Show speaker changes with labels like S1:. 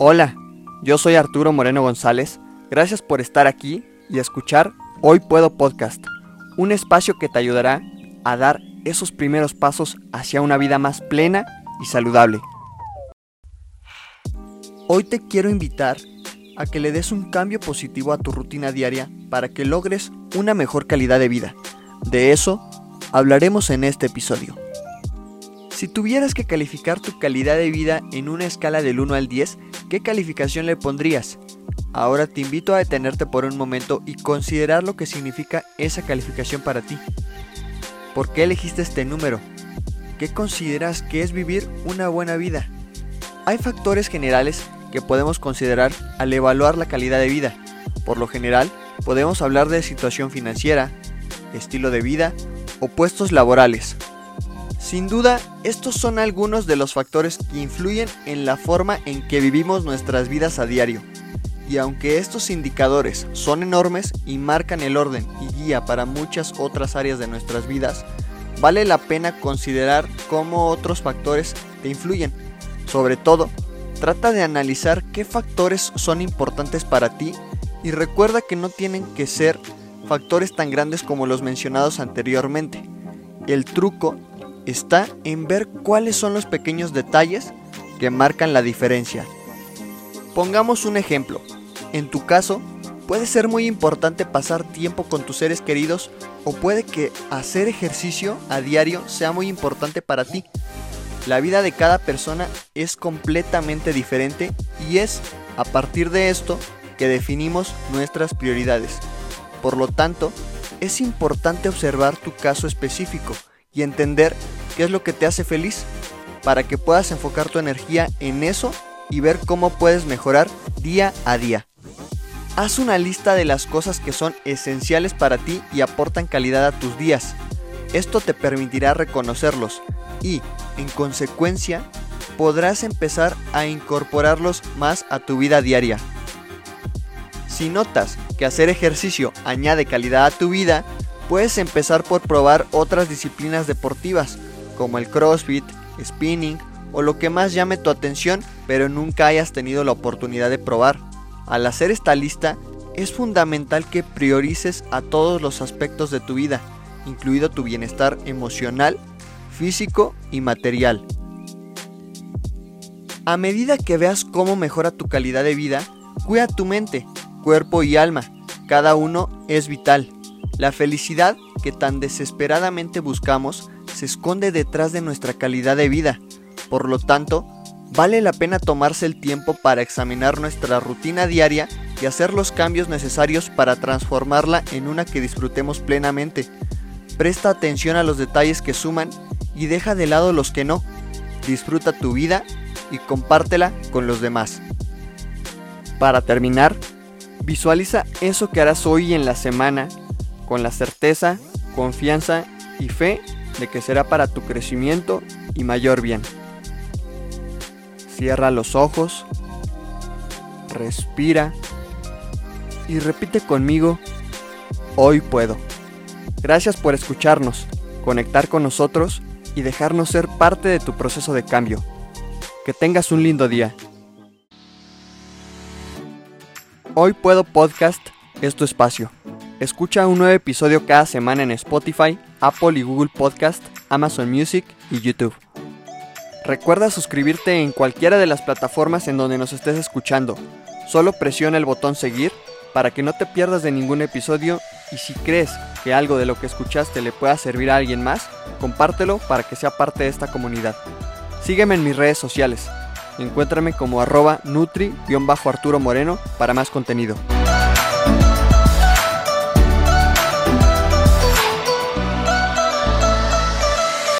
S1: Hola, yo soy Arturo Moreno González. Gracias por estar aquí y escuchar Hoy Puedo Podcast, un espacio que te ayudará a dar esos primeros pasos hacia una vida más plena y saludable. Hoy te quiero invitar a que le des un cambio positivo a tu rutina diaria para que logres una mejor calidad de vida. De eso hablaremos en este episodio. Si tuvieras que calificar tu calidad de vida en una escala del 1 al 10, ¿qué calificación le pondrías? Ahora te invito a detenerte por un momento y considerar lo que significa esa calificación para ti. ¿Por qué elegiste este número? ¿Qué consideras que es vivir una buena vida? Hay factores generales que podemos considerar al evaluar la calidad de vida. Por lo general, podemos hablar de situación financiera, estilo de vida o puestos laborales. Sin duda, estos son algunos de los factores que influyen en la forma en que vivimos nuestras vidas a diario. Y aunque estos indicadores son enormes y marcan el orden y guía para muchas otras áreas de nuestras vidas, vale la pena considerar cómo otros factores te influyen. Sobre todo, trata de analizar qué factores son importantes para ti y recuerda que no tienen que ser factores tan grandes como los mencionados anteriormente. El truco está en ver cuáles son los pequeños detalles que marcan la diferencia. Pongamos un ejemplo. En tu caso, puede ser muy importante pasar tiempo con tus seres queridos o puede que hacer ejercicio a diario sea muy importante para ti. La vida de cada persona es completamente diferente y es a partir de esto que definimos nuestras prioridades. Por lo tanto, es importante observar tu caso específico y entender qué es lo que te hace feliz para que puedas enfocar tu energía en eso y ver cómo puedes mejorar día a día. Haz una lista de las cosas que son esenciales para ti y aportan calidad a tus días. Esto te permitirá reconocerlos y, en consecuencia, podrás empezar a incorporarlos más a tu vida diaria. Si notas que hacer ejercicio añade calidad a tu vida, Puedes empezar por probar otras disciplinas deportivas, como el CrossFit, spinning o lo que más llame tu atención, pero nunca hayas tenido la oportunidad de probar. Al hacer esta lista, es fundamental que priorices a todos los aspectos de tu vida, incluido tu bienestar emocional, físico y material. A medida que veas cómo mejora tu calidad de vida, cuida tu mente, cuerpo y alma. Cada uno es vital. La felicidad que tan desesperadamente buscamos se esconde detrás de nuestra calidad de vida. Por lo tanto, vale la pena tomarse el tiempo para examinar nuestra rutina diaria y hacer los cambios necesarios para transformarla en una que disfrutemos plenamente. Presta atención a los detalles que suman y deja de lado los que no. Disfruta tu vida y compártela con los demás. Para terminar, visualiza eso que harás hoy en la semana con la certeza, confianza y fe de que será para tu crecimiento y mayor bien. Cierra los ojos, respira y repite conmigo, hoy puedo. Gracias por escucharnos, conectar con nosotros y dejarnos ser parte de tu proceso de cambio. Que tengas un lindo día. Hoy puedo podcast es tu espacio Escucha un nuevo episodio cada semana en Spotify, Apple y Google Podcast, Amazon Music y YouTube. Recuerda suscribirte en cualquiera de las plataformas en donde nos estés escuchando. Solo presiona el botón seguir para que no te pierdas de ningún episodio y si crees que algo de lo que escuchaste le pueda servir a alguien más, compártelo para que sea parte de esta comunidad. Sígueme en mis redes sociales. Encuéntrame como arroba nutri-arturo moreno para más contenido.